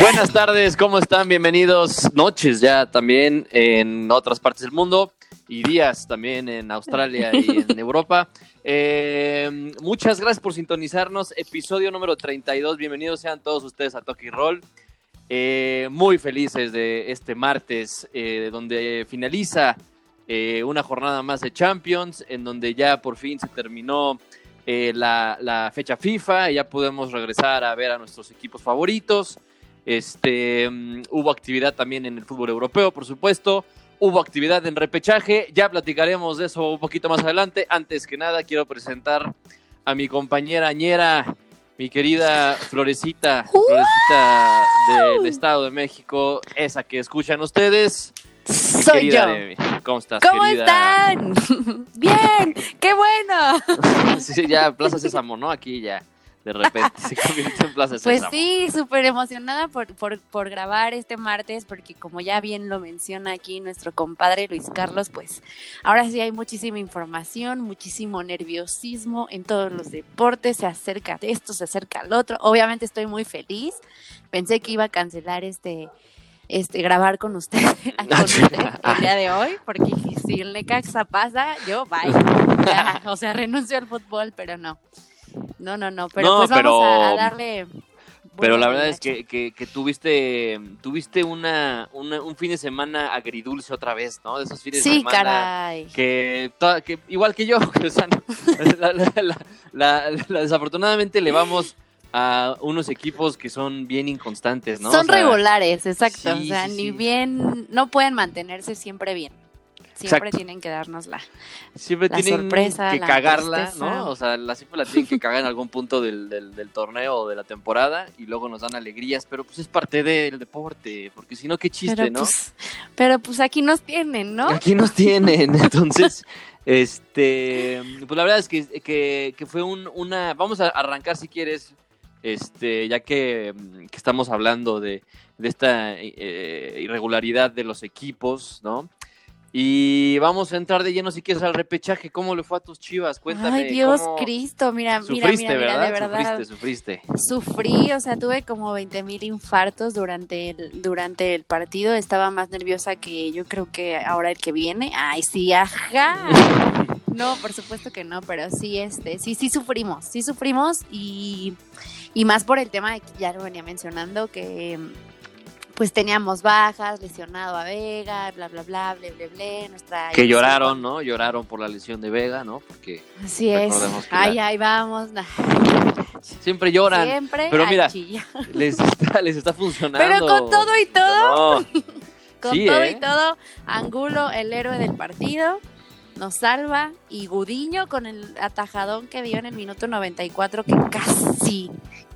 Buenas tardes, ¿cómo están? Bienvenidos. Noches ya también en otras partes del mundo y días también en Australia y en Europa. Eh, muchas gracias por sintonizarnos. Episodio número 32. Bienvenidos sean todos ustedes a Toki Roll. Eh, muy felices de este martes, eh, donde finaliza eh, una jornada más de Champions, en donde ya por fin se terminó eh, la, la fecha FIFA y ya podemos regresar a ver a nuestros equipos favoritos. Este, mm, hubo actividad también en el fútbol europeo, por supuesto. Hubo actividad en repechaje. Ya platicaremos de eso un poquito más adelante. Antes que nada, quiero presentar a mi compañera ñera, mi querida Florecita, Florecita del Estado de México, esa que escuchan ustedes. Soy querida yo. ¿Cómo estás, ¿Cómo querida? están? Bien, qué bueno. Sí, ya Plaza Sésamo, ¿no? Aquí ya, de repente, se convirtió en Plaza Pues Sésamo. sí, súper emocionada por, por, por grabar este martes, porque como ya bien lo menciona aquí nuestro compadre Luis Carlos, pues ahora sí hay muchísima información, muchísimo nerviosismo en todos los deportes, se acerca esto, se acerca al otro. Obviamente estoy muy feliz, pensé que iba a cancelar este... Este, grabar con usted, con usted el día de hoy, porque si el Necaxa pasa, yo bye. Ya, o sea, renuncio al fútbol, pero no. No, no, no. Pero No, pues vamos pero- a, a darle. Pero la verdad es que, que, que tuviste, tuviste una, una- un fin de semana agridulce otra vez, ¿no? De esos fines de Sí, semana. caray. Que, igual que yo, o sea, la- la- la- la- la- desafortunadamente le vamos a unos equipos que son bien inconstantes, ¿no? Son O sea, regulares, exacto. sí, o sea, sí, ni sí. bien, no pueden mantenerse siempre bien. Siempre Exacto. tienen que darnos la. Siempre la tienen sorpresa, que la cagarla, tristeza. ¿no? O sea, la, siempre la tienen que cagar en algún punto del, del, del torneo o de la temporada y luego nos dan alegrías, pero pues es parte del deporte, porque si no, qué chiste, pero, ¿no? pues, pero pues aquí nos tienen, ¿no? Aquí nos tienen, entonces, este, pues la verdad es que, que, que fue un, una, vamos a arrancar si quieres, este, ya que, que estamos hablando de, de esta eh, irregularidad de los equipos, ¿no? Y vamos a entrar de lleno si quieres al repechaje, ¿cómo le fue a tus chivas? Cuéntame. Ay, Dios ¿cómo Cristo, mira, mira, Sufriste, mira, mira, ¿verdad? de verdad. Sufriste, sufriste. Sufrí, o sea, tuve como 20 mil infartos durante el, durante el partido. Estaba más nerviosa que yo creo que ahora el que viene. Ay, sí, ajá. No, por supuesto que no, pero sí, este, sí, sí sufrimos, sí sufrimos y, y más por el tema de que ya lo venía mencionando, que pues teníamos bajas, lesionado a Vega, bla, bla, bla, bla, bla, bla, nuestra... Que lloraron, ¿no? Lloraron por la lesión de Vega, ¿no? Porque Así es. Ay, la- ay, vamos. nah. siempre lloran. Siempre Pero mira. Les está, les está funcionando. Pero con todo y todo, No. Con Sí, todo ¿eh? y todo, Angulo, el héroe del partido, nos salva. Y Gudiño con el atajadón que dio en el minuto 94, que casi,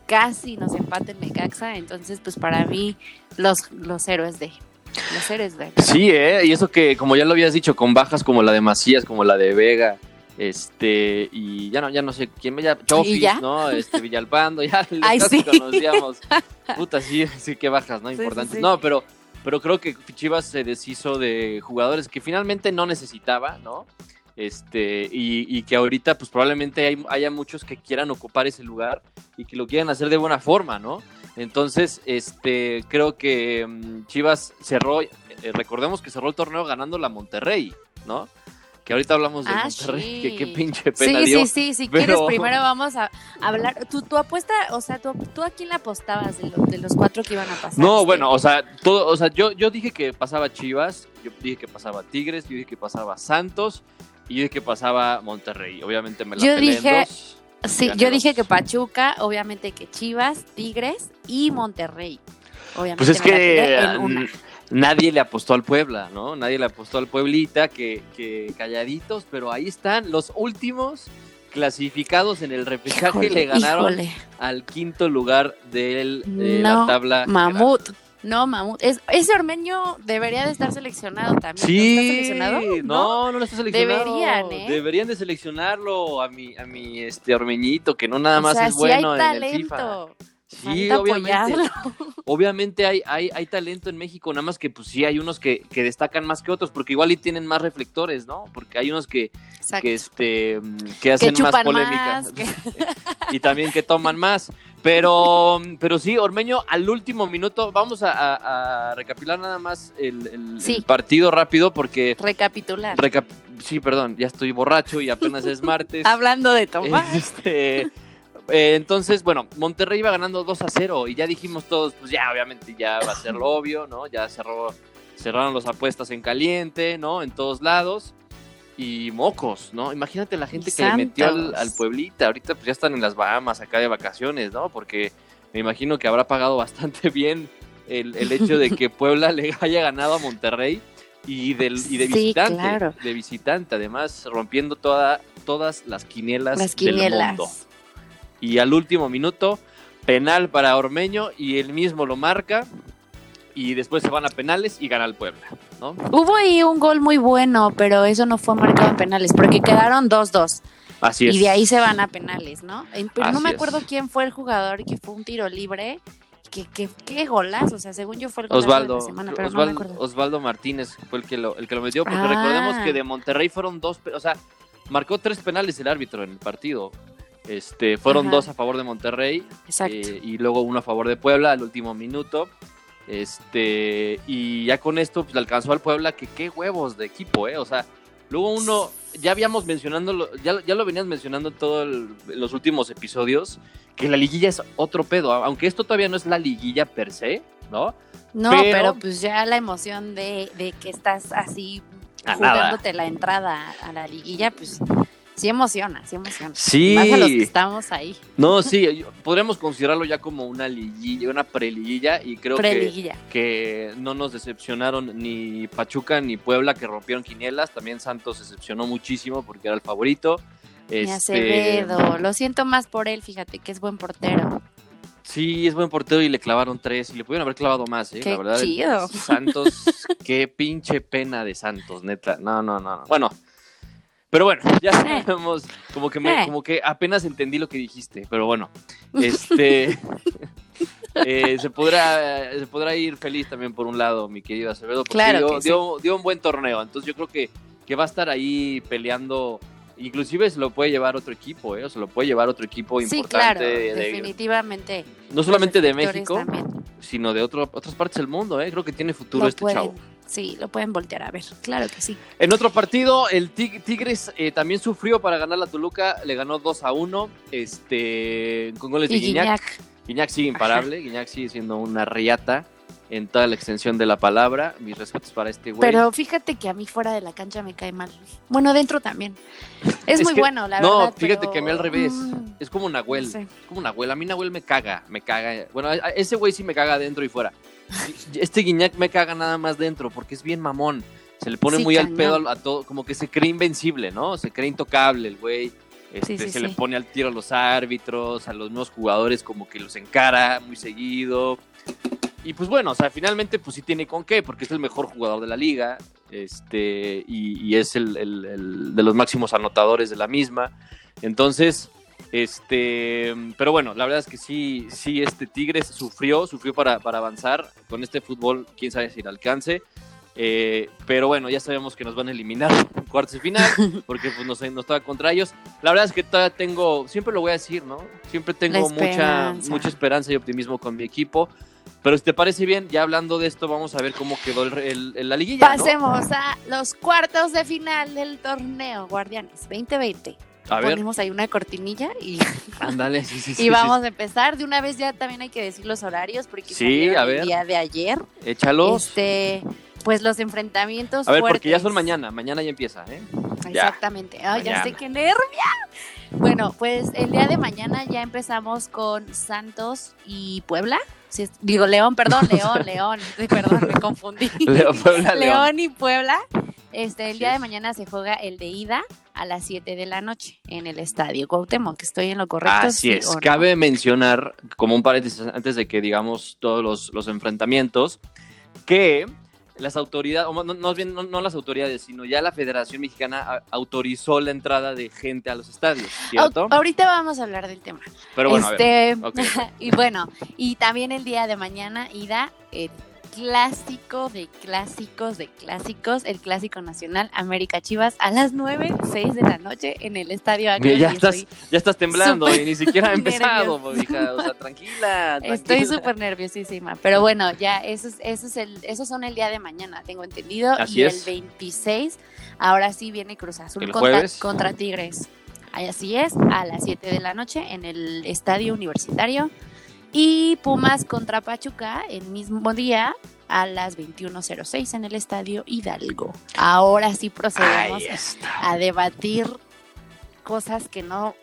casi nos empata el Necaxa. Entonces, pues para mí, los, los héroes de. Los héroes de. Sí, ¿eh? Y eso que, como ya lo habías dicho, con bajas como la de Macías, como la de Vega, este, y ya no, ya no sé quién me llama, Chofis, ya? ¿no? Este, Villalpando, ya Ay, sí. que conocíamos. Puta, sí, sí, qué bajas, ¿no? Sí, Importantes. sí. No, pero, pero creo que Chivas se deshizo de jugadores que finalmente no necesitaba, ¿no? Este, y, y que ahorita, pues probablemente hay, haya muchos que quieran ocupar ese lugar y que lo quieran hacer de buena forma, ¿no? Entonces, este, creo que mm, Chivas cerró, eh, recordemos que cerró el torneo ganando la Monterrey, ¿no? Que ahorita hablamos de Ah, Monterrey, sí. que qué pinche pena Sí, dio. sí, sí, si pero- quieres primero vamos a hablar. ¿Tu, tu apuesta, o sea, ¿tú, tú a quién la apostabas de, lo- de los cuatro que iban a pasar? No, Este, bueno, o sea, todo, o sea, yo, yo dije que pasaba Chivas, yo dije que pasaba Tigres, yo dije que pasaba Santos y yo dije que pasaba Monterrey. Obviamente me la Yo en dije- dos. Sí, yo dos. dije que Pachuca, obviamente que Chivas, Tigres y Monterrey. Obviamente Pues es que ah, nadie le apostó al Puebla, ¿no? Nadie le apostó al Pueblita, que, que calladitos, pero ahí están los últimos clasificados en el repechaje, Híjole, le ganaron híjole. al quinto lugar de No, la tabla. Mamut. No, Mamut. Es, ese ormeño debería de estar seleccionado también. ¿No Sí, está seleccionado? no, no, lo está seleccionado. Deberían, ¿eh? Deberían de seleccionarlo a mi, a mi este Ormeñito, que no nada O más sea, es sí bueno hay en el FIFA. talento. Sí, obviamente. Obviamente hay, hay, hay talento en México, nada más que pues sí hay unos que, que destacan más que otros, porque igual y tienen más reflectores, ¿no? Porque hay unos que, que este mm, que hacen más chupan polémica más, que- y también que toman más. Pero, pero sí, Ormeño al último minuto, vamos a, a- a recapitular nada más el, el- Sí. el partido rápido porque... Recapitular. recap- sí, perdón, ya estoy borracho y apenas es martes. Hablando de tomar. Este, eh, entonces, bueno, Monterrey iba ganando 2 a 0 y ya dijimos todos, pues ya, obviamente ya va a ser lo obvio, ¿no? Ya cerró, cerraron las apuestas en caliente, ¿no? En todos lados. Y mocos, ¿no? Imagínate la gente que le metió al, al Pueblita. Ahorita pues ya están en las Bahamas acá de vacaciones, ¿no? Porque me imagino que habrá pagado bastante bien el, el hecho de que Puebla le haya ganado a Monterrey y, del, y de Sí, visitante. claro. De visitante, además, rompiendo toda, todas las quinielas, Las del quinielas. mundo. Y al último minuto, penal para Ormeño y él mismo lo marca. Y después se van a penales y gana el Puebla, ¿no? Hubo ahí un gol muy bueno, pero eso no fue marcado en penales, porque quedaron 2-2. Así es. Y de ahí se van a penales, ¿no? Pero no me es. acuerdo quién fue el jugador que fue un tiro libre. Que, que, qué golazo, o sea, según yo fue el golazo Osvaldo, de la semana, pero no me Osvaldo, acuerdo. Osvaldo Martínez fue el que lo, el que lo metió, porque Ah. recordemos que de Monterrey fueron dos, o sea, marcó tres penales el árbitro en el partido. Este, fueron Ajá. dos a favor de Monterrey Exacto. eh, y luego uno a favor de Puebla al último minuto. Este, y ya con esto pues, le alcanzó al Puebla que qué huevos de equipo, ¿eh? O sea, luego uno, ya habíamos mencionando, ya, ya lo venías mencionando en todos los últimos episodios, que la liguilla es otro pedo, aunque esto todavía no es la liguilla per se, ¿no? no, pero- pero, pues ya la emoción de, de que estás así nada. jugándote la entrada a la liguilla, pues sí emociona, sí emociona. Sí. Más a los que estamos ahí, No, sí, podríamos considerarlo ya como una liguilla, una preliguilla, y creo que, pre-liguilla. que no nos decepcionaron ni Pachuca ni Puebla que rompieron quinielas, también Santos decepcionó muchísimo porque era el favorito. Este, Acevedo, lo siento más por él, fíjate que es buen portero. Sí, es buen portero y le clavaron tres y le pudieron haber clavado más, ¿eh? Qué la verdad. chido. Santos, qué pinche pena de Santos, neta. No, no, no. no. Bueno, pero bueno, ya Eh. sabemos, como que, me, Eh. como que apenas entendí lo que dijiste, pero bueno, este. eh, se, podrá, se podrá ir feliz también por un lado, mi querido Acevedo, porque Claro dio, que sí. dio, dio un buen torneo. Entonces yo creo que, que va a estar ahí peleando. Inclusive se lo puede llevar otro equipo, ¿eh? O se lo puede llevar otro equipo Sí, importante. claro, de- definitivamente. no solamente de México, también. sino de otro, otras partes del mundo, ¿eh? Creo que tiene futuro este pueden, chavo. Sí, lo pueden voltear a ver, claro que sí. En otro partido, el Tig- Tigres eh, también sufrió para ganar la Toluca, le ganó 2 a 1, este, con goles de Guiñac. Guiñac, Guiñac sigue imparable, Guiñac sigue siendo una riata en toda la extensión de la palabra. Mis respetos para este güey. pero fíjate que a mí fuera de la cancha me cae mal. Bueno, dentro también. Es, Es muy que- bueno, la no, verdad. fíjate pero, que a mí al revés. mm, Es como Nahuel, no sé. es como Nahuel. A mí Nahuel me caga, me caga. Bueno, a- ese güey sí me caga dentro y fuera. Este Guiñac me caga nada más dentro porque es bien mamón. Se le pone Sí, muy al pedo a, todo, como que se cree invencible, ¿no? Se cree intocable el güey. Este, Sí, sí, se le pone al tiro a los árbitros, a los nuevos jugadores, como que los encara muy seguido. Y pues bueno, o sea, finalmente pues sí tiene con qué, porque es el mejor jugador de la liga, este, y, y es el, el- el de los máximos anotadores de la misma. Entonces, este, pero bueno, la verdad es que sí, sí, este Tigres sufrió, sufrió para, para avanzar con este fútbol, quién sabe si le alcance. Eh, pero bueno, ya sabemos que nos van a eliminar en cuartos de final, porque pues nos, nos toca contra ellos. La verdad es que todavía tengo, siempre lo voy a decir, ¿no? Siempre tengo mucha, mucha esperanza y optimismo con mi equipo. Pero si te parece bien, ya hablando de esto, vamos a ver cómo quedó el, el- el- la liguilla. ¿no? Pasemos a los cuartos de final del torneo Guardianes 2020. A ver, Ponemos ahí una cortinilla y, ándale, sí, sí, sí. y vamos a empezar. De una vez ya también hay que decir los horarios porque Sí, a ver. el día de ayer. Échalos. Este, pues los enfrentamientos a ver, porque ya fuertes. son mañana, mañana ya empieza, ¿eh? Ya. Exactamente. Ay, ya sé qué nervia. Bueno, pues el día de mañana ya empezamos con Santos y Puebla. Sí, digo, León, perdón, León, León. Perdón, me confundí. León, Puebla, León. León y Puebla. Este, el día de mañana se juega el de ida a las 7 de la noche en el estadio Cuauhtémoc, que estoy en lo correcto. Así ¿sí es. no? Cabe mencionar, como un paréntesis antes de que digamos todos los, los enfrentamientos, que las autoridades, o no, no, no, no las autoridades, sino ya la Federación Mexicana autorizó la entrada de gente a los estadios, ¿cierto? Ahorita vamos a hablar del tema. Pero bueno, a ver. este, ok. y bueno, y también el día de mañana ida eh, clásico de clásicos de clásicos, el clásico nacional América Chivas a las 9, 6 de la noche en el estadio Akron. Ya, estás, ya estás temblando y ni siquiera ha empezado, hija. O sea, tranquila, Estoy súper nerviosísima. Pero bueno, ya eso es, eso es el, esos son el día de mañana, tengo entendido. Así y es. el 26, ahora sí viene Cruz Azul contra, contra Tigres. Así es, a las 7 de la noche en el estadio universitario. Y Pumas contra Pachuca el mismo día a las 21.06 en el estadio Hidalgo. Ahora sí procedemos a debatir cosas que no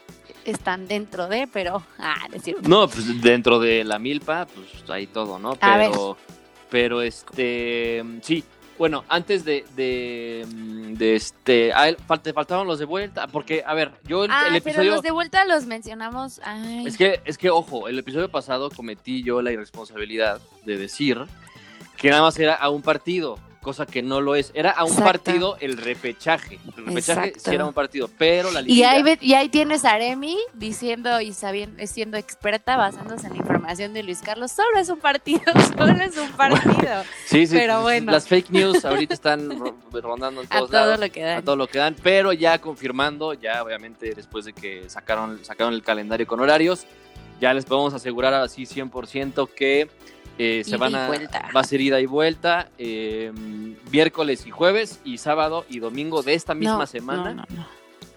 están dentro de, pero ah, No, pues dentro de la milpa, pues hay todo, ¿no? Pero, pero este, sí, bueno, antes de, de, mm, este, a él faltaban los de vuelta, porque, a ver, yo el, ah, episodio... pero los de vuelta los mencionamos, Es que, es que, ojo, el episodio pasado cometí yo la irresponsabilidad de decir que nada más era a un partido cosa que no lo es. Era a un partido el repechaje. El repechaje sí era un partido, pero la Y ahí, y ahí tienes a Aremi diciendo y sabiendo, siendo experta basándose en la información de Luis Carlos. Solo es un partido, solo es un partido. sí, sí. Pero bueno. Las fake news ahorita están rondando en todos a todo lo que dan. A todo lo que dan, pero ya confirmando, ya obviamente después de que sacaron, sacaron el calendario con horarios, ya les podemos asegurar así 100% que eh, se van a, va a ser ida y vuelta eh, miércoles y jueves y sábado y domingo de esta misma semana. No, no,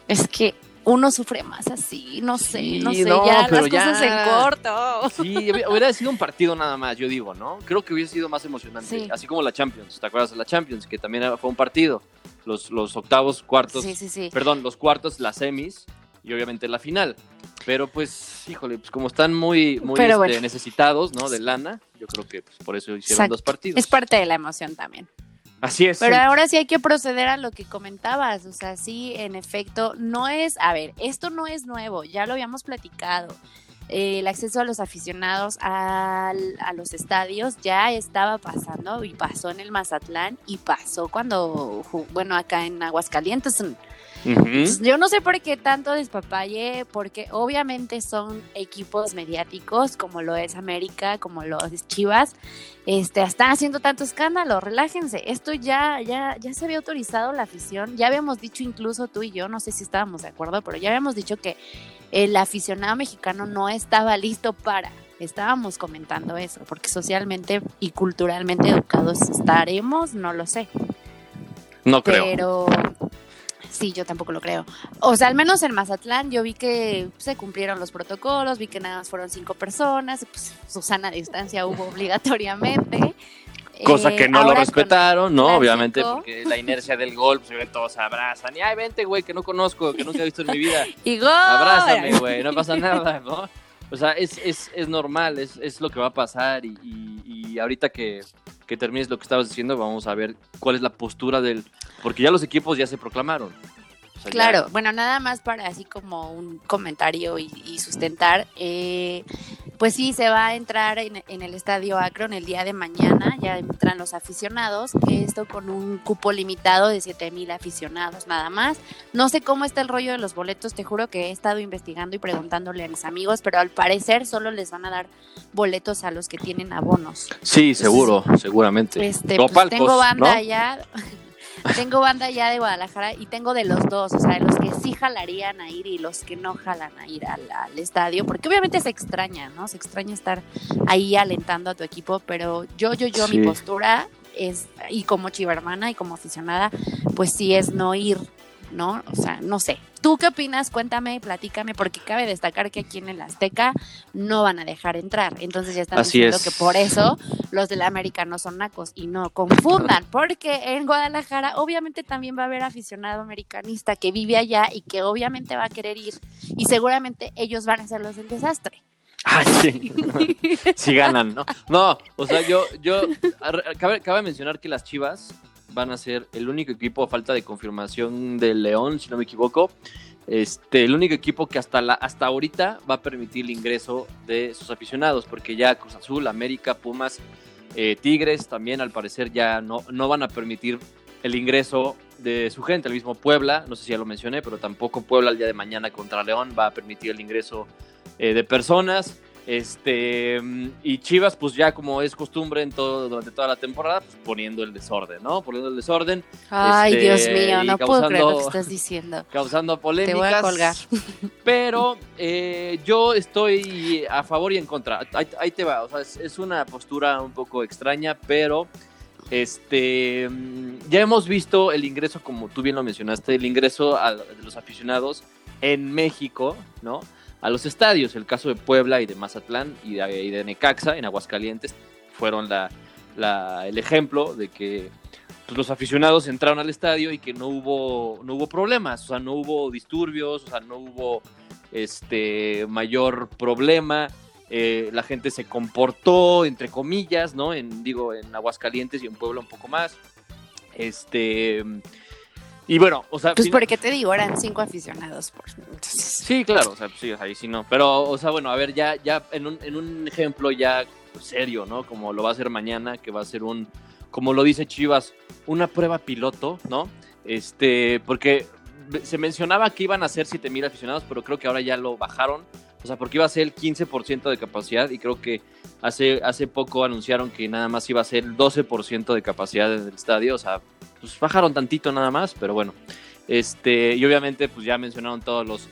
Es que uno sufre más así, no sé, no sé, ya las cosas en corto. Sí, hubiera sido un partido nada más, yo digo, ¿no? Creo que hubiera sido más emocionante, así como la Champions, ¿te acuerdas de la Champions? Que también fue un partido, los, los octavos, cuartos, perdón, los cuartos, las semis y obviamente la final. Pero pues, híjole, pues como están muy, muy este, necesitados, ¿no? De lana, yo creo que pues, por eso hicieron dos partidos. Es parte de la emoción también. Así es. Pero ahora sí hay que proceder a lo que comentabas. O sea, sí, en efecto, no es, a ver, esto no es nuevo, ya lo habíamos platicado. Eh, el acceso a los aficionados a los estadios ya estaba pasando y pasó en el Mazatlán y pasó cuando, bueno, acá en Aguascalientes yo no sé por qué tanto despapalle, porque obviamente son equipos mediáticos, como lo es América, como lo es Chivas, este, están haciendo tanto escándalo, relájense, esto ya, ya, ya se había autorizado la afición, ya habíamos dicho incluso tú y yo, no sé si estábamos de acuerdo, pero ya habíamos dicho que el aficionado mexicano no estaba listo para, estábamos comentando eso, porque socialmente y culturalmente educados estaremos, no lo sé. No creo. Pero Sí, yo tampoco lo creo. O sea, al menos en Mazatlán yo vi que se cumplieron los protocolos, vi que nada más fueron cinco personas, pues Susana a distancia hubo obligatoriamente. Cosa que no lo respetaron, ¿no? Obviamente, porque la inercia del gol, pues todos se abrazan. Y ay, vente, güey, que no conozco, que nunca he visto en mi vida. y gol. Abrázame, güey, no pasa nada, ¿no? O sea, es, es, es normal, es, es, lo que va a pasar. Y, y, ahorita que, que termines lo que estabas diciendo, vamos a ver cuál es la postura del. Porque ya los equipos ya se proclamaron claro, bueno, nada más para así como un comentario y, sustentar, eh, pues sí, se va a entrar en, el estadio Akron el día de mañana, ya entran los aficionados, esto con un cupo limitado de 7 mil aficionados nada más. No sé cómo está el rollo de los boletos, te juro que he estado investigando y preguntándole a mis amigos, pero al parecer solo les van a dar boletos a los que tienen abonos. Sí, seguro, seguramente. Este, pues, tengo banda ya. Tengo banda ya de Guadalajara y tengo de los dos, o sea, de los que sí jalarían a ir y los que no jalan a ir al, estadio, porque obviamente se extraña, ¿no? Se extraña estar ahí alentando a tu equipo, pero yo, yo, yo, mi postura es, y como chiva hermana y como aficionada, pues sí es no ir, ¿no? O sea, no sé. ¿Tú qué opinas? Cuéntame, platícame, porque cabe destacar que aquí en el Azteca no van a dejar entrar. Entonces ya están diciendo que por eso los del América no son nacos y no confundan, porque en Guadalajara obviamente también va a haber aficionado americanista que vive allá y que obviamente va a querer ir y seguramente ellos van a ser los del desastre. Ay, sí. sí ganan, ¿no? No, o sea, yo, yo, cabe, cabe mencionar que las Chivas van a ser el único equipo a falta de confirmación de León, si no me equivoco. Este, el único equipo que hasta, la, hasta ahorita va a permitir el ingreso de sus aficionados, porque ya Cruz Azul, América, Pumas, eh, Tigres también al parecer ya no, no van a permitir el ingreso de su gente. El mismo Puebla, no sé si ya lo mencioné, pero tampoco Puebla el día de mañana contra León va a permitir el ingreso eh, de personas. Este, y Chivas, pues ya como es costumbre en todo, durante toda la temporada, pues poniendo el desorden, ¿no? Poniendo el desorden. Ay, este, Dios mío, no puedo creer lo que causando- estás diciendo. Causando Te polémicas. voy a colgar. Pero eh, yo estoy a favor y en contra. Ahí, ahí te va. O sea, es, es una postura un poco extraña, pero este mm, ya hemos visto el ingreso, como tú bien lo mencionaste, el ingreso a- de los aficionados en México, ¿no? A los estadios. El caso de Puebla y de Mazatlán y de, y Necaxa en Aguascalientes fueron la- el ejemplo de que pues, los aficionados entraron al estadio y que no hubo, no hubo problemas, o sea, no hubo disturbios, o sea, no hubo este mayor problema. eh, la gente se comportó, entre comillas, ¿no? En, digo, en Aguascalientes y en Puebla un poco más. Este. Y bueno, o sea. Pues fina- porque te digo, eran cinco aficionados. Por... Entonces, Sí, claro, o sea, sí, o sea, ahí sí no. Pero, o sea, bueno, a ver, ya, ya en un, en un ejemplo ya serio, ¿no? Como lo va a hacer mañana, que va a ser un, como lo dice Chivas, una prueba piloto, ¿no? Este, porque se mencionaba que iban a ser 7000 aficionados, pero creo que ahora ya lo bajaron. O sea, porque iba a ser el 15% de capacidad y creo que hace, hace poco anunciaron que nada más iba a ser el 12% de capacidad del estadio. O sea, pues bajaron tantito nada más, pero bueno. Este, y obviamente, pues ya mencionaron todos los,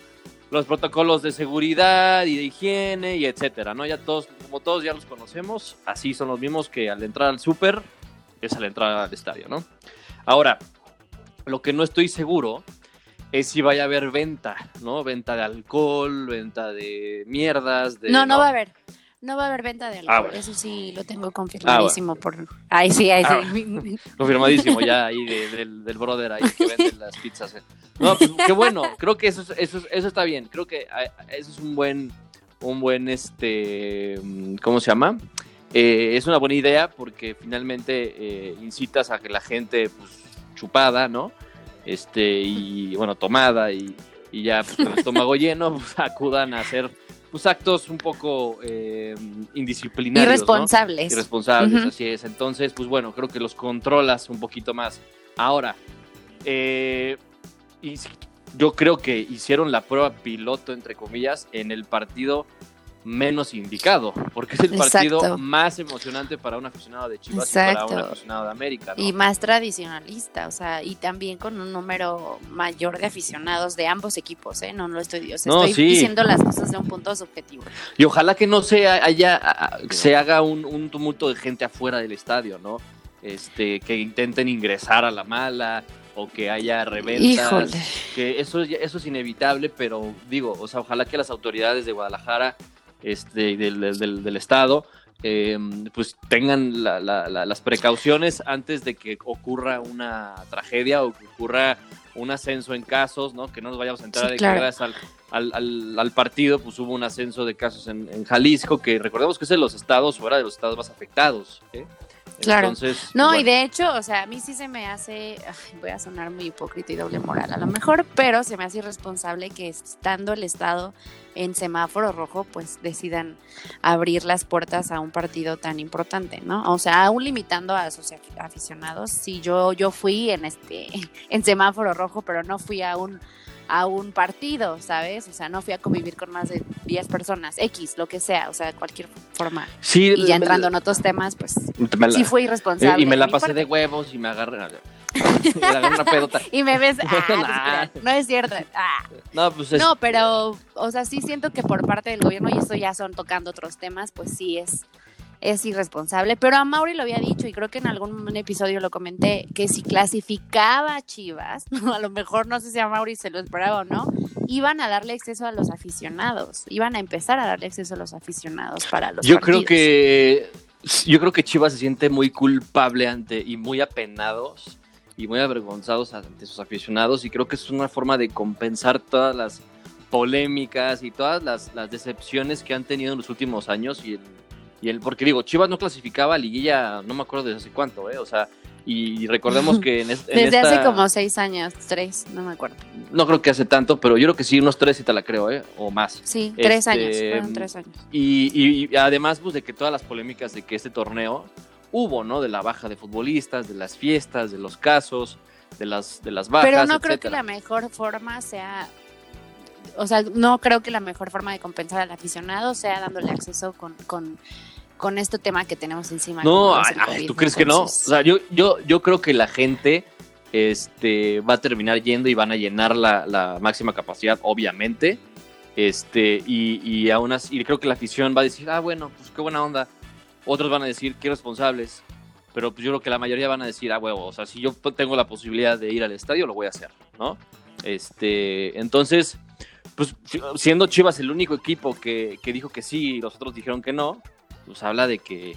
los protocolos de seguridad y de higiene y etcétera, ¿no? Ya todos, como todos ya los conocemos, así son los mismos que al entrar al súper es al entrar al estadio, ¿no? Ahora, lo que no estoy seguro es si vaya a haber venta, ¿no? Venta de alcohol, venta de mierdas, de... no, no va a haber. No va a haber venta de alcohol. Ah, bueno. Eso sí lo tengo confirmadísimo por. Ay, sí, ay, Ah, sí. Confirmadísimo ya ahí de- del, del brother ahí que vende las pizzas. eh. No, pues, qué bueno, creo que eso, es- eso, es- eso está bien, creo que ah, eso es un buen, un buen, este, ¿cómo se llama? Eh, es una buena idea porque finalmente eh, incitas a que la gente, pues, chupada, ¿no? Este, y bueno, tomada y, y ya pues, con el estómago lleno, pues, acudan a hacer, pues, actos un poco eh, indisciplinarios, ¿no? Irresponsables. Irresponsables, así es. Entonces, pues bueno, creo que los controlas un poquito más. Ahora, eh, yo creo que hicieron la prueba piloto, entre comillas, en el partido menos indicado, porque es el partido Exacto. más emocionante para un aficionado de Chivas y para un Exacto. aficionado de América. ¿no? Y más tradicionalista, o sea, y también con un número mayor de aficionados de ambos equipos, ¿eh? No lo estoy, o sea, No, estoy sí. diciendo las cosas de un punto subjetivo. Y ojalá que no se haya, se haga un, un tumulto de gente afuera del estadio, ¿no? Este, que intenten ingresar a la mala o que haya reventas. Híjole. Que eso, es- eso es inevitable, pero digo, o sea, ojalá que las autoridades de Guadalajara este, del, del- del- estado eh, pues tengan la- la- la- las precauciones antes de que ocurra una tragedia o que ocurra un ascenso en casos, ¿no? Que no nos vayamos a entrar Sí, de claro. que al, al, al- al partido, pues hubo un ascenso de casos en, en Jalisco, que recordemos que es de los estados, o era de los estados más afectados. ¿eh? Claro. Entonces, No, bueno, y de hecho, o sea, a mí sí se me hace, ay, voy a sonar muy hipócrita y doble moral a lo mejor, pero se me hace irresponsable que estando el Estado en semáforo rojo, pues decidan abrir las puertas a un partido tan importante, ¿no? O sea, aún limitando a sus afi- aficionados, sí, yo, yo fui en este, en semáforo rojo, pero no fui a un a un partido, ¿sabes? O sea, no fui a convivir con más de 10 personas, X, lo que sea, o sea, cualquier forma. sí, Y ya entrando en otros temas, pues la- sí fue irresponsable. y me la pasé parte. de huevos y me agarré, me agarré una pedota. Y me ves, ah, no, es cierto. ah. No, pues es- No, pero, o sea, sí siento que por parte del gobierno, y esto ya son tocando otros temas, pues sí es, es irresponsable. Pero a Mauri lo había dicho, y creo que en algún episodio lo comenté, que si clasificaba a Chivas, a lo mejor no sé si a Mauri se lo esperaba o no, iban a darle acceso a los aficionados, iban a empezar a darle acceso a los aficionados para los Yo creo que yo creo que Chivas se siente muy culpable ante y muy apenados y muy avergonzados ante sus aficionados y creo que es una forma de compensar todas las polémicas y todas las, las decepciones que han tenido en los últimos años y el, y el porque digo Chivas no clasificaba a liguilla no me acuerdo desde hace cuánto eh o sea y recordemos que en, es- en Desde hace como seis años, tres, no me acuerdo. no creo que hace tanto pero yo creo que sí unos tres y te la creo eh o más Sí, tres Este, años, fueron tres años. y, y- y además, pues, de que todas las polémicas de que este torneo hubo, ¿no? De la baja de futbolistas, de las fiestas, de los casos, de las, de las bajas, Pero no creo que la mejor forma sea o sea, no creo que la mejor forma de compensar al aficionado sea dándole acceso con, con, con este tema que tenemos encima. No, ay. ¿tú crees que no? O sea, yo, yo, yo creo que la gente este, va a terminar yendo y van a llenar la, la máxima capacidad, obviamente. Este, y, y aún así, y creo que la afición va a decir, ah, bueno, pues qué buena onda. Otros van a decir, qué responsables. Pero pues yo creo que la mayoría van a decir, ah, huevo, o sea, si yo tengo la posibilidad de ir al estadio, lo voy a hacer, ¿no? Este, entonces, pues siendo Chivas el único equipo que, que dijo que sí y los otros dijeron que no, pues habla de que,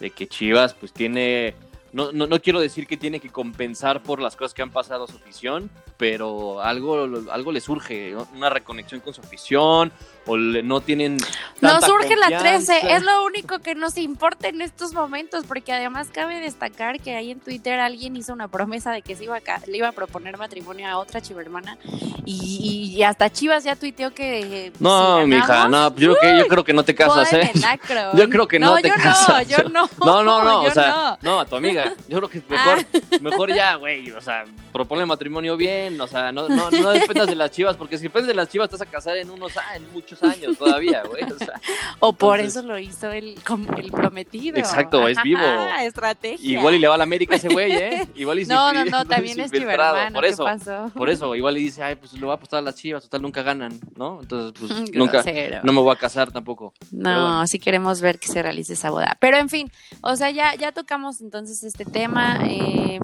de que Chivas pues tiene, no, no, no quiero decir que tiene que compensar por las cosas que han pasado a su afición, pero algo, algo le surge, una reconexión con su afición, o le- no tienen... Tanta surge la 13, confianza. es lo único que nos importa en estos momentos, porque además cabe destacar que ahí en Twitter alguien hizo una promesa de que se iba a, le iba a proponer matrimonio a otra chivermana y, y hasta Chivas ya tuiteó que eh, No, si mija, no, yo creo, que, yo creo que no te casas, ¿eh? Yo creo que no, te yo casas. No, yo no. No, no, no, yo o sea, no. Ah. no. a tu amiga. Yo creo que mejor, mejor ya, güey, o sea, propone matrimonio bien, o sea, no, no, no dependas de las chivas, porque si dependes de las chivas vas a casar en unos, ah, en muchos años todavía, güey, o sea, O por Entonces- eso lo hizo el, el prometido. Exacto, es vivo. Ah, estrategia. igual y le va a la América ese güey, ¿eh? Igual y se No, no, no, y también es chivermano. por eso, ¿Qué pasó? por eso, igual le dice, ay, pues le voy a apostar a las chivas, total nunca ganan, ¿no? Entonces, pues nunca, no me voy a casar tampoco. No, bueno. sí queremos ver que se realice esa boda. Pero en fin, o sea, ya, ya tocamos entonces este tema. eh,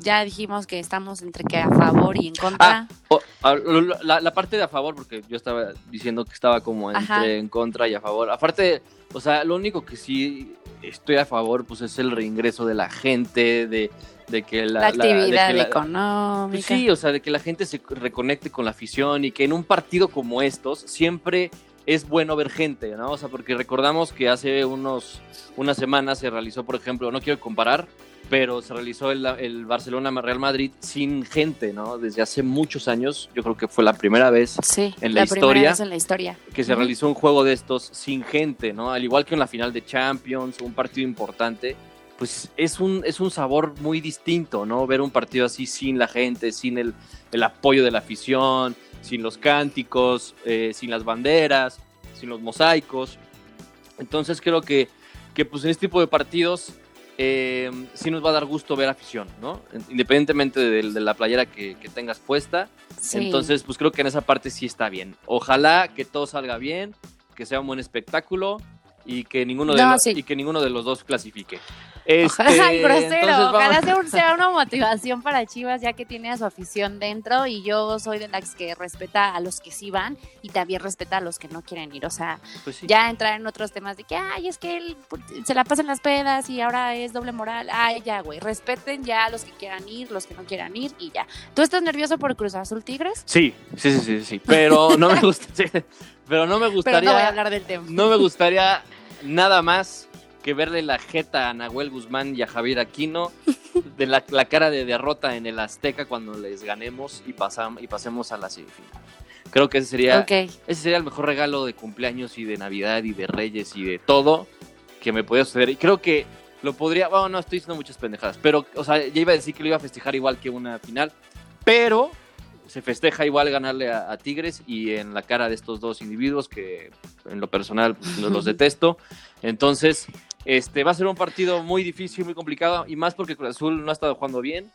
ya dijimos que estamos entre que a favor y en contra. O- a- lo- lo- la, la parte de a favor, porque yo estaba diciendo que estaba como entre Ajá. en contra y a favor. Aparte, o sea, lo único que sí estoy a favor, pues es el reingreso de la gente, de, de que la, la, actividad que económica. pues sí, o sea, de que la gente se reconecte con la afición y que en un partido como estos siempre es bueno ver gente, ¿no? O sea, porque recordamos que hace unos, unas semanas se realizó, por ejemplo, no quiero comparar, pero se realizó el, el Barcelona-Real Madrid sin gente, ¿no? Desde hace muchos años, yo creo que fue la primera vez Sí, en la historia. vez en la historia. que se realizó un juego de estos sin gente, ¿no? Al igual que en la final de Champions, un partido importante, pues es un, es un sabor muy distinto, ¿no? Ver un partido así sin la gente, sin el, el apoyo de la afición, sin los cánticos, eh, sin las banderas, sin los mosaicos. Entonces creo que, que pues en este tipo de partidos eh, sí nos va a dar gusto ver afición, ¿no? Independientemente de, de la playera que, que tengas puesta. Sí. Entonces, pues creo que en esa parte sí está bien. Ojalá que todo salga bien, que sea un buen espectáculo y que ninguno de, No, los, sí. y que ninguno de los dos clasifique. Este, Ay, grosero. Ojalá sea, un- sea una motivación para Chivas, ya que tiene a su afición dentro. Y yo soy de las que respeta a los que sí van y también respeta a los que no quieren ir. O sea, pues sí. ya entrar en otros temas de que, ay, es que él pues, se la pasa en las pedas y ahora es doble moral. Ay, ya, güey. Respeten ya a los que quieran ir, los que no quieran ir y ya. ¿Tú estás nervioso por Cruz Azul Tigres? Sí, sí, sí, sí, sí. Pero no me gusta, pero no me Pero gustaría, no voy a hablar del tema. no me gustaría nada más que verle la jeta a Nahuel Guzmán y a Javier Aquino de la, la cara de derrota en el Azteca cuando les ganemos y, pasam, y pasemos a la semifinal. Creo que ese sería. Ese sería el mejor regalo de cumpleaños y de Navidad y de Reyes y de todo que me podía suceder. Y creo que lo podría, bueno, no estoy diciendo muchas pendejadas, pero, o sea, ya iba a decir que lo iba a festejar igual que una final, pero se festeja igual ganarle a, a Tigres y en la cara de estos dos individuos que en lo personal pues, los detesto. Entonces, este va a ser un partido muy difícil, muy complicado y más porque Cruz Azul no ha estado jugando bien.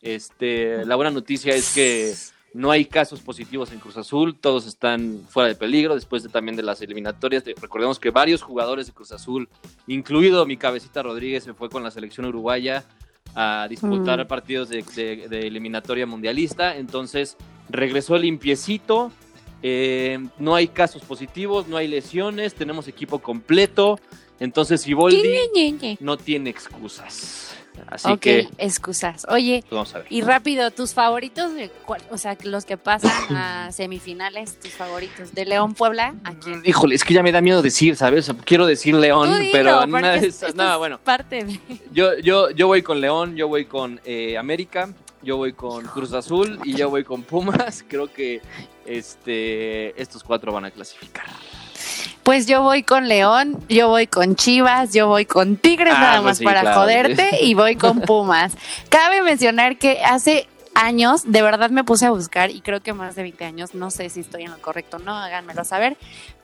Este, la buena noticia es que no hay casos positivos en Cruz Azul, todos están fuera de peligro después de, también de las eliminatorias. De- Recordemos que varios jugadores de Cruz Azul, incluido mi cabecita Rodríguez, se fue con la selección uruguaya a disputar Mm. partidos de, de- de eliminatoria mundialista. Entonces regresó limpiecito. eh, no hay casos positivos, no hay lesiones, tenemos equipo completo. Entonces, Siboldi Ñe, no tiene excusas. Así ok, que excusas. Oye, pues, vamos a ver. y rápido, tus favoritos, o sea, los que pasan a semifinales, tus favoritos, de León Puebla, ¿a quién? Híjole, es que ya me da miedo decir, ¿sabes? Quiero decir León, Tú dilo, pero es- no, es bueno, parte de... yo, yo, yo voy con León, yo voy con eh, América, yo voy con Cruz Azul y yo voy con Pumas. Creo que este, estos cuatro van a clasificar. Pues yo voy con León, yo voy con Chivas, yo voy con Tigres Ah, nada pues más sí, para claro. joderte y voy con Pumas. Cabe mencionar que hace años, de verdad me puse a buscar y creo que más de 20 años, no sé si estoy en lo correcto, no, háganmelo saber,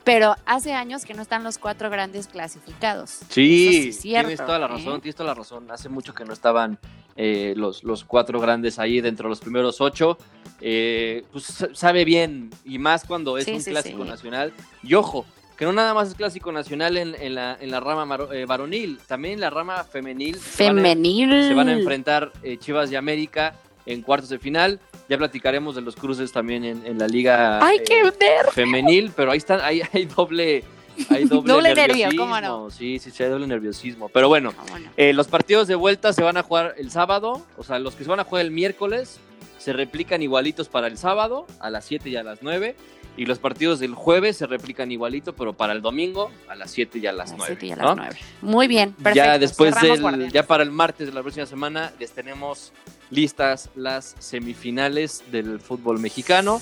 pero hace años que no están los cuatro grandes clasificados. Sí, tienes toda la ¿eh? razón, tienes toda la razón. Hace mucho que no estaban eh, los, los cuatro grandes ahí dentro de los primeros ocho. Eh, pues sabe bien, y más cuando es un clásico nacional. Y ojo, que no nada más es clásico nacional en, la, en la, rama eh, varonil, también en la rama femenil. Femenil. Se van a, enfrentar eh, Chivas y América en cuartos de final. Ya platicaremos de los cruces también en, la liga ¡Ay, qué eh, femenil, pero ahí están, hay, hay doble, hay doble, nerviosismo. no? Sí, sí, sí, hay doble nerviosismo. Pero bueno, ah, los partidos de vuelta se van a jugar el sábado, o sea, los que se van a jugar el miércoles se replican igualitos para el sábado a las 7 y a las 9 y los partidos del jueves se replican igualito, pero para el domingo a las 7 y a las, 9. Y a las 9. Muy bien, perfecto. Ya después del, ya para el martes de la próxima semana les tenemos listas las semifinales del fútbol mexicano.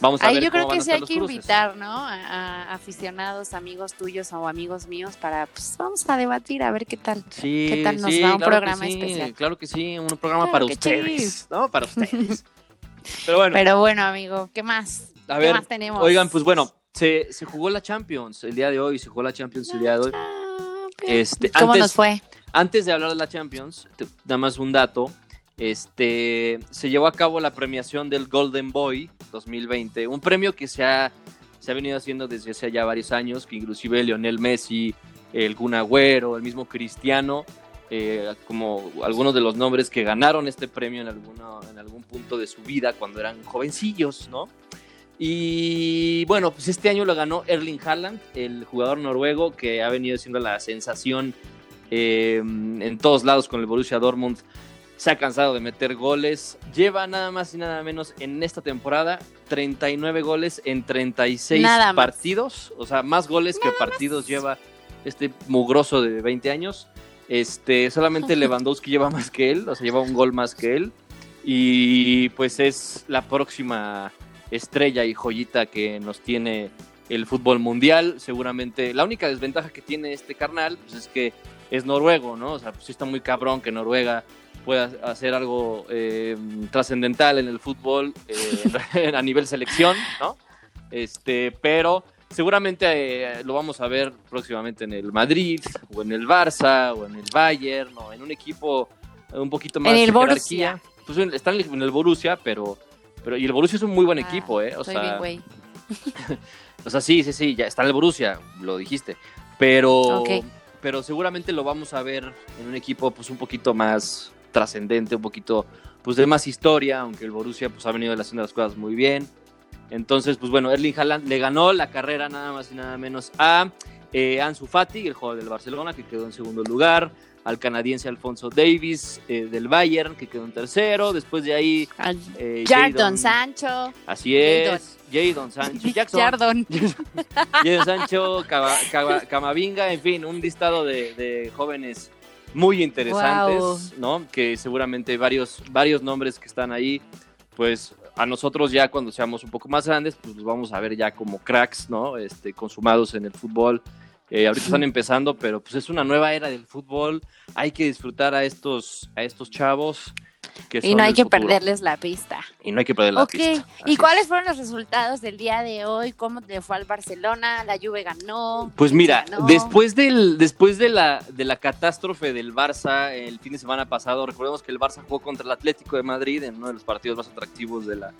Vamos a Ahí ver yo creo que sí hay que invitar, ¿no? A, aficionados, amigos tuyos o amigos míos para, pues vamos a debatir a ver qué tal. Sí, qué tal nos va un programa especial. Claro que sí, un programa para ustedes, ¿no? Para ustedes. Pero bueno. Pero bueno, amigo, ¿qué más? A ver, tenemos? Oigan, pues bueno, se, se, jugó la Champions el día de hoy, se jugó la Champions el día de hoy. Este, ¿Cómo nos fue? Antes de hablar de la Champions, nada más un dato. Este, se llevó a cabo la premiación del Golden Boy 2020, un premio que se ha, se ha venido haciendo desde hace ya varios años, que inclusive Lionel Messi, el Kun Agüero, el mismo Cristiano, eh, como algunos de los nombres que ganaron este premio en, alguno, en algún punto de su vida cuando eran jovencillos, ¿no? Y bueno, pues este año lo ganó Erling Haaland, el jugador noruego que ha venido siendo la sensación eh, en todos lados con el Borussia Dortmund. Se ha cansado de meter goles. Lleva nada más y nada menos en esta temporada 39 goles en 36 partidos. O sea, más goles que partidos lleva este mugroso de 20 años. Este, solamente Lewandowski lleva más que él, o sea, lleva un gol más que él. Y pues es la próxima estrella y joyita que nos tiene el fútbol mundial. Seguramente la única desventaja que tiene este carnal pues es que es noruego, ¿no? O sea, pues sí está muy cabrón que Noruega pueda hacer algo eh, trascendental en el fútbol eh, a nivel selección, ¿no? Este, pero seguramente eh, lo vamos a ver próximamente en el Madrid o en el Barça o en el Bayern o en un equipo un poquito más en el Borussia. Pues está en el Borussia, pero pero, y el Borussia es un muy buen ah, equipo, ¿eh? O sea, o sea, sí, sí, sí, ya está en el Borussia, lo dijiste. Pero, pero seguramente lo vamos a ver en un equipo pues un poquito más trascendente, un poquito pues de más historia, aunque el Borussia pues ha venido haciendo las cosas muy bien. Entonces, pues bueno, Erling Haaland le ganó la carrera nada más y nada menos a eh, Ansu Fati, el jugador del Barcelona, que quedó en segundo lugar al canadiense Alfonso Davis eh, del Bayern, que quedó en tercero. Después de ahí. Eh, Jadon Sancho. Así es. Jadon Sancho. Jackson. Jadon Sancho, Camavinga, en fin, un listado de, jóvenes muy interesantes, ¿no? Que seguramente varios, varios nombres que están ahí, pues a nosotros ya cuando seamos un poco más grandes, pues los vamos a ver ya como cracks, ¿no? Este, consumados en el fútbol eh, ahorita están empezando, pero pues es una nueva era del fútbol. Hay que disfrutar a estos, a estos chavos. Que y no hay que perderles la pista. Y no hay que perder la pista. ¿Y cuáles fueron los resultados del día de hoy? ¿Cómo le fue al Barcelona? ¿La Juve ganó? Pues mira, después del después de la de la catástrofe del Barça el fin de semana pasado, recordemos que el Barça jugó contra el Atlético de Madrid en uno de los partidos más atractivos de la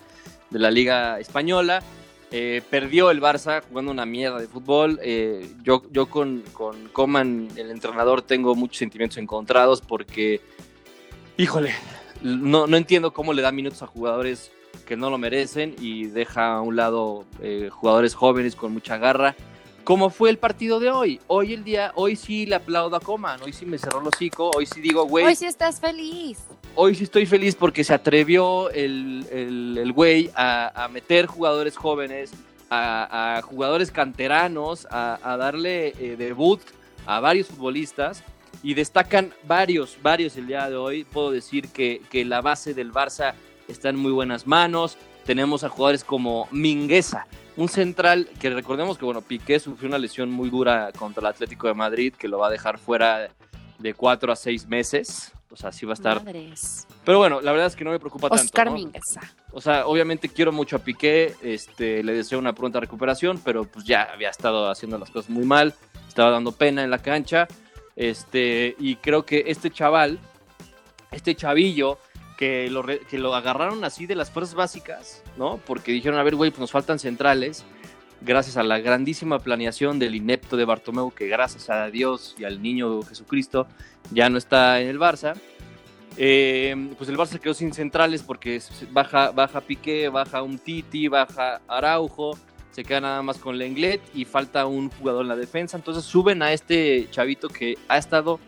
de la Liga española. Eh, perdió el Barça jugando una mierda de fútbol. Eh, yo yo con, con Coman, el entrenador, tengo muchos sentimientos encontrados porque, híjole, no, no entiendo cómo le da minutos a jugadores que no lo merecen y deja a un lado eh, jugadores jóvenes con mucha garra. ¿Cómo fue el partido de hoy? Hoy el día, hoy sí le aplaudo a Coman, hoy sí me cerró el hocico, hoy sí digo, güey. Hoy sí estás feliz. Hoy sí estoy feliz porque se atrevió el, el, güey a, meter jugadores jóvenes, a, jugadores canteranos, a, darle eh, debut a varios futbolistas y destacan varios, varios el día de hoy. Puedo decir que, que la base del Barça está en muy buenas manos. Tenemos a jugadores como Mingueza, un central que recordemos que, bueno, Piqué sufrió una lesión muy dura contra el Atlético de Madrid que lo va a dejar fuera de cuatro a seis meses, O sea, sí va a estar. Madres. Pero bueno, la verdad es que no me preocupa tanto. Oscar ¿no? Mingueza. O sea, obviamente quiero mucho a Piqué, este, le deseo una pronta recuperación, pero pues ya había estado haciendo las cosas muy mal, estaba dando pena en la cancha, este, y creo que este chaval, este chavillo, que lo, que lo agarraron así de las fuerzas básicas, ¿no? Porque dijeron, a ver, güey, pues nos faltan centrales, gracias a la grandísima planeación del inepto de Bartomeu, que gracias a Dios y al niño Jesucristo ya no está en el Barça. Eh, pues el Barça quedó sin centrales porque baja, baja Piqué, baja un Titi, baja Araujo, se queda nada más con Lenglet y falta un jugador en la defensa. Entonces suben a este chavito que ha estado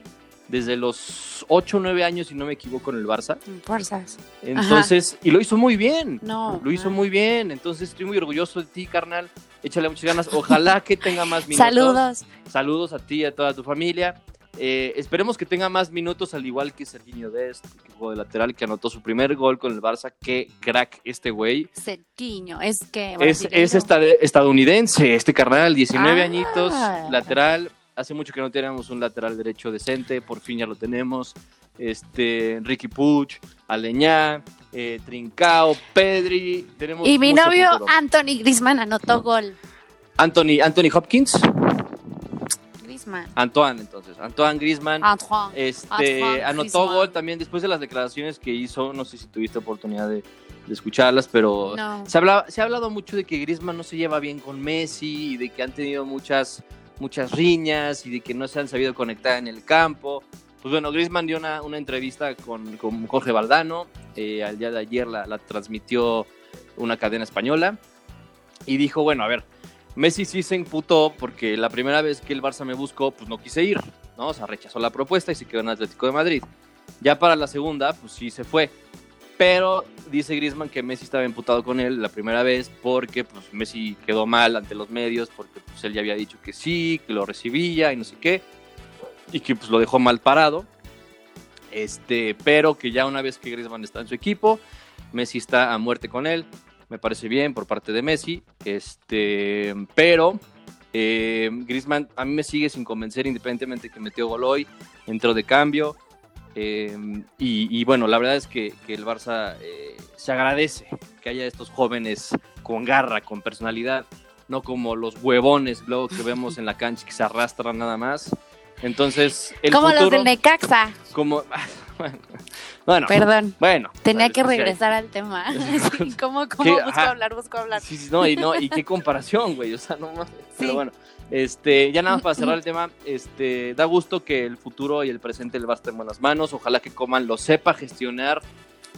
desde los 8 o 9 años, si no me equivoco, en el Barça. Fuerzas. Entonces, y lo hizo muy bien. No. Lo hizo muy bien. Entonces estoy muy orgulloso de ti, carnal. Échale muchas ganas. Ojalá que tenga más minutos. Saludos. Saludos a ti y a toda tu familia. Eh, esperemos que tenga más minutos, al igual que Serginho Dest, que jugó de lateral, que anotó su primer gol con el Barça. Qué crack este güey. Cerquiño. Es que. Es, es esta- estadounidense, este carnal, 19 Ah. añitos, lateral. Hace mucho que no teníamos un lateral derecho decente, por fin ya lo tenemos. Este, Ricky Puch, Aleñá, eh, Trincao, Pedri. Tenemos Y mi novio futuro. Anthony Grisman anotó gol. Anthony, Anthony Hopkins, Grisman. Antoine, entonces. Antoine Griezmann. Antoine. Este, Antoine anotó Griezmann. gol también después de las declaraciones que hizo. No sé si tuviste oportunidad de, de escucharlas, pero No. se, habla- se ha hablado mucho de que Griezmann no se lleva bien con Messi y de que han tenido muchas, muchas riñas y de que no se han sabido conectar en el campo. Pues bueno, Griezmann dio una, una entrevista con, con Jorge Valdano. eh, al día de ayer la, la transmitió una cadena española. Y dijo, bueno, a ver, Messi sí se imputó porque la primera vez que el Barça me buscó, pues no quise ir, ¿no? O sea, rechazó la propuesta y se quedó en Atlético de Madrid. Ya para la segunda, pues sí se fue. Pero dice Griezmann que Messi estaba imputado con él la primera vez porque pues Messi quedó mal ante los medios porque pues él ya había dicho que sí, que lo recibía y no sé qué. Y que pues lo dejó mal parado. Este, pero que ya una vez que Griezmann está en su equipo, Messi está a muerte con él. Me parece bien por parte de Messi. Este, pero eh, Griezmann a mí me sigue sin convencer, independientemente que metió gol hoy, entró de cambio. eh, y, y bueno, la verdad es que, que el Barça eh, se agradece que haya estos jóvenes con garra, con personalidad, no como los huevones luego que vemos en la cancha que se arrastran nada más. Entonces, el Como los del Necaxa. como bueno, Perdón. bueno, Tenía que regresar al tema. Sí, ¿Cómo, cómo busco ajá. hablar? Busco hablar. Sí, sí, no, y no, y qué comparación, güey, o sea, no mames. Pero bueno, este, ya nada más para cerrar el tema, este, da gusto que el futuro y el presente del Barça estén en buenas manos, ojalá que Coman lo sepa gestionar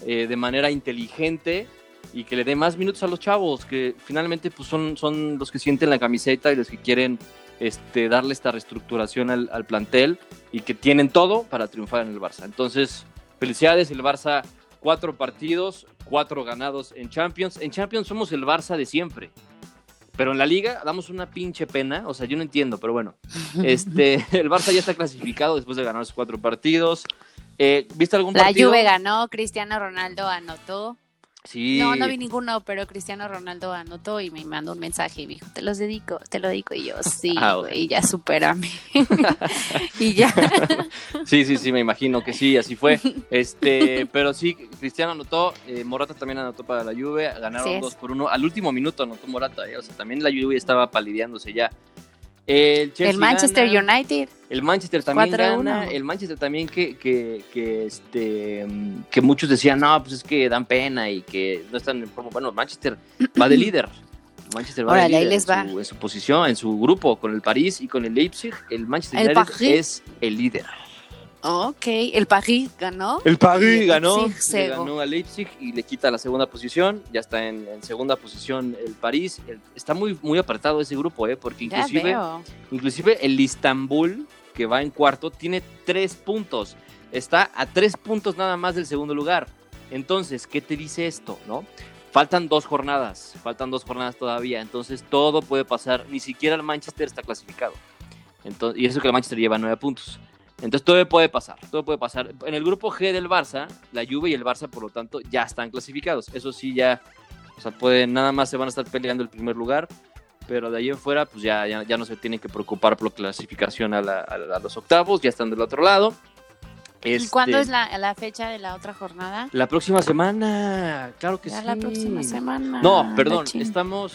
eh, de manera inteligente y que le dé más minutos a los chavos, que finalmente pues son, son los que sienten la camiseta y los que quieren este, darle esta reestructuración al, al plantel y que tienen todo para triunfar en el Barça. Entonces, felicidades, el Barça, cuatro partidos, cuatro ganados en Champions. En Champions somos el Barça de siempre. Pero en la liga damos una pinche pena, o sea, yo no entiendo, pero bueno. Este, el Barça ya está clasificado después de ganar sus cuatro partidos. Eh, ¿Viste algún La partido? Juve ganó, Cristiano Ronaldo anotó. Sí. No, no vi ninguno, pero Cristiano Ronaldo anotó y me mandó un mensaje y me dijo, te los dedico, te lo dedico. Y yo, sí, Ah, güey, ya supérame. y ya. Sí, sí, sí, me imagino que sí, así fue. Este, pero sí, Cristiano anotó, eh, Morata también anotó para la Juve, ganaron dos por uno. Al último minuto anotó Morata, eh, o sea, también la Juve estaba palideándose ya. El, Chelsea El Manchester gana, United. El Manchester también 4-1. gana, el Manchester también que, que, que, este, que muchos decían, no, pues es que dan pena y que no están en forma. Bueno, Manchester va de líder. Manchester va Órale, de ahí líder les en, va. Su, en su posición, en su grupo, con el París y con el Leipzig. El Manchester El United Paris. es el líder. Ok, el París ganó. El París ganó, le ganó a Leipzig y le quita la segunda posición. Ya está en, en segunda posición el París. El- está muy, muy apretado ese grupo, ¿eh? porque inclusive, inclusive el Istanbul, que va en cuarto, tiene tres puntos. Está a tres puntos nada más del segundo lugar. Entonces, ¿qué te dice esto? no? Faltan dos jornadas, faltan dos jornadas todavía. Entonces, todo puede pasar. Ni siquiera el Manchester está clasificado. Entonces, y eso que el Manchester lleva nueve puntos. Entonces todo puede pasar, todo puede pasar. En el grupo G del Barça, la Juve y el Barça, por lo tanto, ya están clasificados. Eso sí, ya, o sea, pueden, nada más se van a estar peleando el primer lugar, pero de ahí en fuera, pues ya, ya, ya no se tienen que preocupar por la clasificación a, la- a la- a los octavos, ya están del otro lado. ¿Y cuándo es la, la, fecha de la otra jornada? La próxima semana, claro que ya sí. la próxima semana. No, perdón, estamos...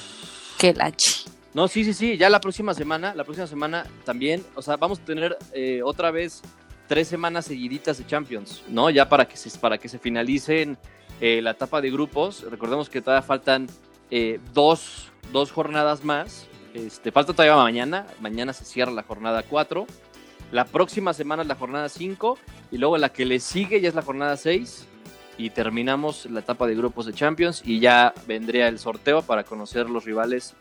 Que la chi. No, sí, sí, sí, ya la próxima semana, la próxima semana también, o sea, vamos a tener eh, otra vez tres semanas seguiditas de Champions, ¿no? Ya para que se, para que se finalicen eh, la etapa de grupos. Recordemos que todavía faltan eh, dos, dos, jornadas más. Este, falta todavía mañana. Mañana se cierra la jornada 4. La próxima semana es la jornada 5. Y luego la que le sigue ya es la jornada 6. Y terminamos la etapa de grupos de Champions. Y ya vendría el sorteo para conocer los rivales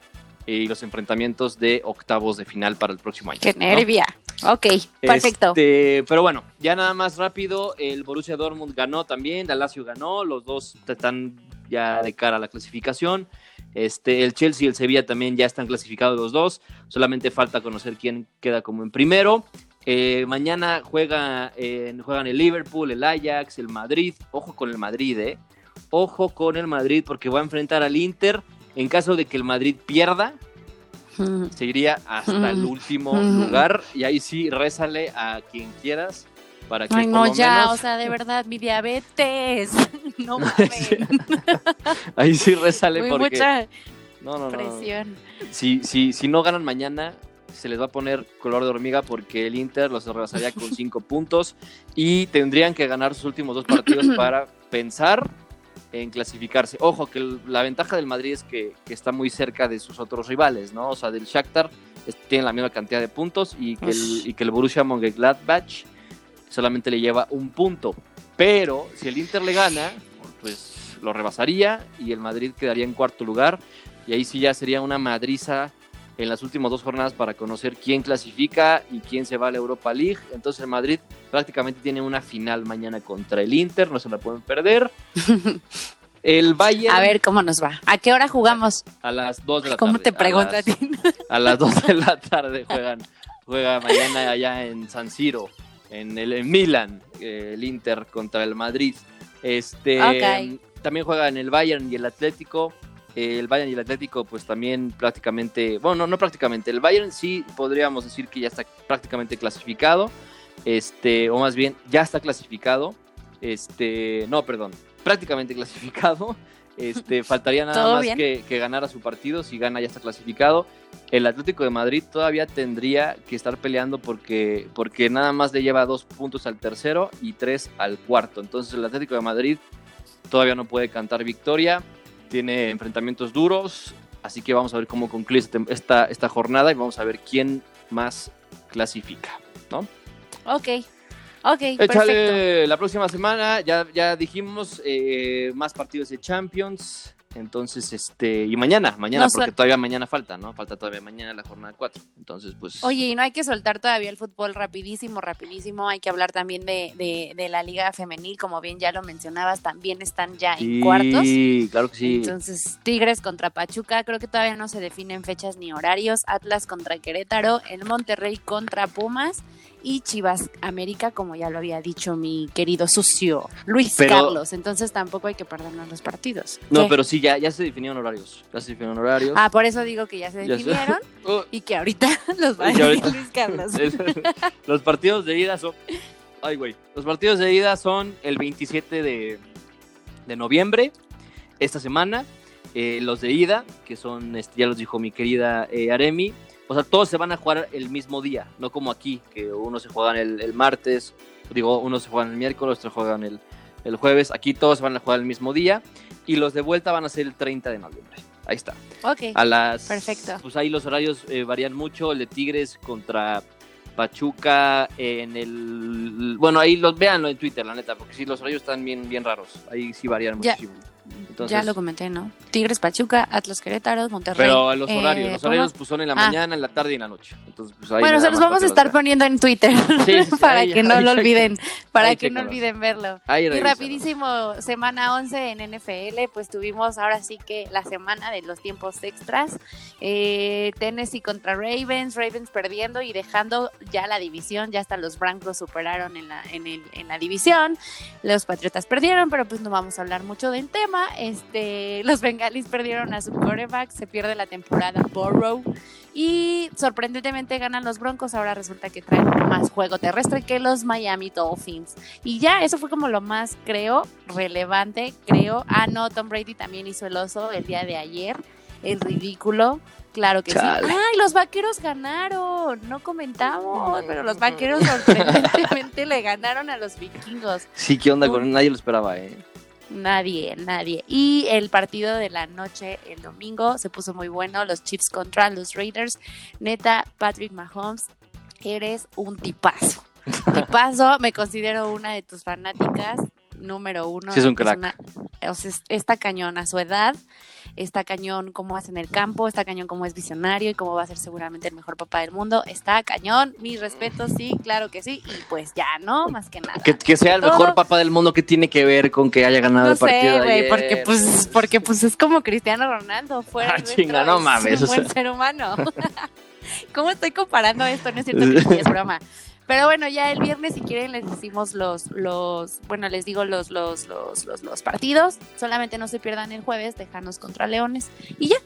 y los enfrentamientos de octavos de final para el próximo año. ¡Qué nervia! Ok, perfecto. Este, pero bueno, ya nada más rápido, el Borussia Dortmund ganó también, la Lazio ganó, los dos están ya de cara a la clasificación. Este, el Chelsea y el Sevilla también ya están clasificados los dos, solamente falta conocer quién queda como en primero. Eh, mañana juega, juegan el Liverpool, el Ajax, el Madrid. Ojo con el Madrid, ¿eh? Ojo con el Madrid porque va a enfrentar al Inter en caso de que el Madrid pierda, se iría hasta el último lugar y ahí sí rézale a quien quieras para que Ay, no, ya, o sea, de verdad, mi diabetes. No mames. ahí sí rézale Muy porque mucha no, no, no. presión. Si, si, si no ganan mañana, se les va a poner color de hormiga porque el Inter los rebasaría con cinco puntos y tendrían que ganar sus últimos dos partidos para pensar en clasificarse. Ojo, que la ventaja del Madrid es que, está muy cerca de sus otros rivales, ¿no? O sea, del Shakhtar tiene la misma cantidad de puntos y que, el, y que el Borussia Mönchengladbach solamente le lleva un punto. Pero si el Inter le gana, pues lo rebasaría y el Madrid quedaría en cuarto lugar y ahí sí ya sería una madriza en las últimas dos jornadas para conocer quién clasifica y quién se va a la Europa League. Entonces el Madrid prácticamente tiene una final mañana contra el Inter, no se la pueden perder. El Bayern. A ver cómo nos va. ¿A qué hora jugamos? A las 2 de la ¿Cómo tarde. te pregunto a, ti? A las 2 de la tarde juegan. Juega mañana allá en San Siro, en el en Milan, eh, el Inter contra el Madrid. Este también juega en el Bayern y el Atlético el Bayern y el Atlético pues también prácticamente, bueno, no, no prácticamente, el Bayern sí podríamos decir que ya está prácticamente clasificado, este, o más bien ya está clasificado, este, no, perdón, prácticamente clasificado, este, faltaría nada más que, que ganara su partido, si gana ya está clasificado, el Atlético de Madrid todavía tendría que estar peleando porque, porque nada más le lleva dos puntos al tercero y tres al cuarto, entonces el Atlético de Madrid todavía no puede cantar victoria, tiene enfrentamientos duros, así que vamos a ver cómo concluye este, esta, esta jornada y vamos a ver quién más clasifica, ¿no? Ok, ok, Échale perfecto. la próxima semana, ya, ya dijimos, eh, más partidos de Champions, entonces, este, y mañana, mañana, No, porque todavía mañana falta, ¿no? Falta todavía mañana la jornada 4, entonces, pues... Oye, y no hay que soltar todavía el fútbol rapidísimo, rapidísimo. Hay que hablar también de, de, de la liga femenil, como bien ya lo mencionabas, también están ya en cuartos. Sí, claro que sí. Entonces, Tigres contra Pachuca, creo que todavía no se definen fechas ni horarios. Atlas contra Querétaro, el Monterrey contra Pumas y Chivas América, como ya lo había dicho mi querido sucio Luis Pero- Carlos. Entonces tampoco hay que perdernos los partidos. no, ¿Qué? pero sí, ya, ya se definieron horarios, ya se definieron horarios. Ah, por eso digo que ya se Ya definieron Oh, y que ahorita los va a decir Luis Carlos. los partidos de ida son. Ay, güey. Los partidos de ida son el 27 de, de noviembre, esta semana. Eh, los de ida, que son, este, ya los dijo mi querida eh, Aremi. O sea, todos se van a jugar el mismo día, no como aquí, que unos se juegan el, el martes, digo, unos se juegan el miércoles, otros juegan el, el jueves. Aquí todos se van a jugar el mismo día. Y los de vuelta van a ser el 30 de noviembre. Ahí está. Ok. A las. Perfecto. Pues ahí los horarios eh, varían mucho. El de Tigres contra Pachuca en el. Bueno, ahí los véanlo en Twitter, la neta, porque sí, los horarios están bien, bien raros. Ahí sí varían Ya. muchísimo. Entonces, ya lo comenté, ¿no? Tigres Pachuca, Atlas Querétaro, Monterrey. pero los eh, horarios, los horarios pues son en la Ah. mañana, en la tarde y en la noche. Entonces, pues ahí Bueno, se los vamos a estar poniendo en Twitter Sí, sí, sí, para ahí- que no ahí lo olviden, para que no olviden verlo. Ahí Y rapidísimo, semana 11 en NFL, pues tuvimos ahora sí que la semana de los tiempos extras. Eh, Tennessee contra Ravens, Ravens perdiendo y dejando ya la división, ya hasta los Broncos superaron en la, en el- en la división. Los Patriotas perdieron, pero pues no vamos a hablar mucho del tema. Este, los bengalis perdieron a su quarterback, se pierde la temporada Burrow y sorprendentemente ganan los Broncos. Ahora resulta que traen más juego terrestre que los Miami Dolphins. Y ya, eso fue como lo más, creo, relevante, creo. Ah, no, Tom Brady también hizo el oso el día de ayer, el ridículo. Claro que sí. ¡Ay, los vaqueros ganaron! No comentamos, pero los vaqueros sorprendentemente le ganaron a los vikingos. Sí, ¿qué onda con Nadie lo esperaba, ¿eh? Nadie, nadie. Y el partido de la noche, el domingo, se puso muy bueno. Los Chiefs contra los Raiders. Neta, Patrick Mahomes, eres un tipazo. tipazo, me considero una de tus fanáticas, número uno. Sí, es un crack. o sea, está cañón a su edad está cañón cómo hace en el campo, está cañón cómo es visionario y cómo va a ser seguramente el mejor papá del mundo. Está cañón, mis respetos, sí, claro que sí. Y pues ya, ¿no, más que nada. Que, sea el mejor papá del mundo, ¿qué tiene que ver con que haya ganado el partido? No sé, porque pues, porque pues es como Cristiano Ronaldo, fue ah, chinga, no mames, un buen ser humano. ¿Cómo estoy comparando esto? No es cierto que es broma. Pero bueno, ya el viernes, si quieren, les decimos los, los, bueno, les digo los, los, los, los, partidos. Solamente no se pierdan el jueves, dejanos contra Leones. Y ya.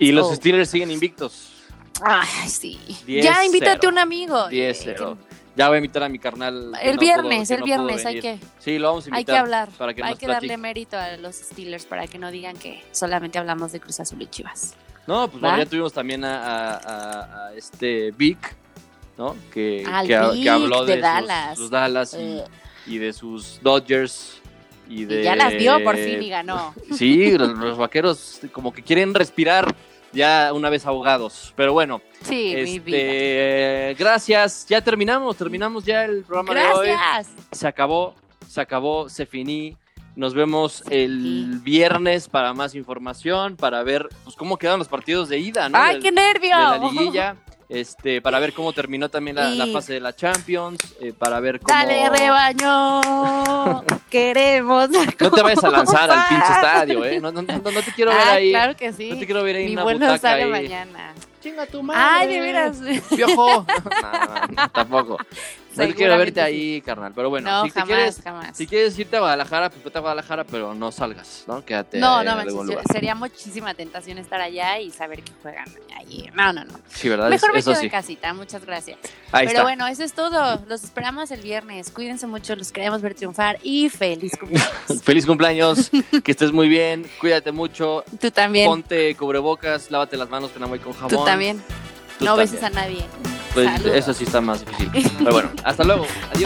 y los Steelers siguen invictos. Ay, sí. ya invítate a un amigo. 10 Ya voy a invitar a mi carnal. El viernes, el viernes hay que. Sí, lo vamos a invitar. Hay que hablar. Para que hay que darle mérito a los Steelers para que no digan que solamente hablamos de Cruz Azul y Chivas. No, pues ya tuvimos también a, a este Vic ¿no? Que, que, habló de, Sus, Dallas eh. y, de sus Dodgers. Y, de, ya las dio por fin y ganó. Sí, los, vaqueros como que quieren respirar ya una vez ahogados. Pero bueno. Sí, este, Gracias. Ya terminamos, terminamos ya el programa de hoy. Se acabó, se acabó, se finí. Nos vemos el viernes para más información, para ver pues, cómo quedan los partidos de ida, ¿no? ¡Ay, qué nervio! De la liguilla. este, para ver cómo terminó también la, fase de la Champions, eh, para ver cómo... ¡Dale, rebaño! ¡Queremos! No te vayas a lanzar al pinche estadio, ¿eh? No, no, no, no te quiero ver ah, ahí. claro que sí. No te quiero ver ahí Mi en una bueno sale ahí. mañana. Chinga tu madre. Ay, de veras. Piojo. no, tampoco. No quiero verte ahí, carnal. Pero bueno, no, si, jamás, quieres, jamás. si quieres irte a Guadalajara, pues vete a Guadalajara, pero no salgas, ¿no? Quédate No, no, sería muchísima tentación estar allá y saber que juegan allí. No, no, no. Sí, ¿verdad? Mejor me eso quedo sí. en casita. Muchas gracias. Ahí pero bueno, eso es todo. Los esperamos el viernes. Cuídense mucho, los queremos ver triunfar y feliz cumpleaños. feliz cumpleaños, que estés muy bien, cuídate mucho. Tú también. Ponte cubrebocas, lávate las manos con agua y con jabón. Tú también. No beses a nadie. Pues eso sí está más difícil. Pero bueno, hasta luego. Adiós.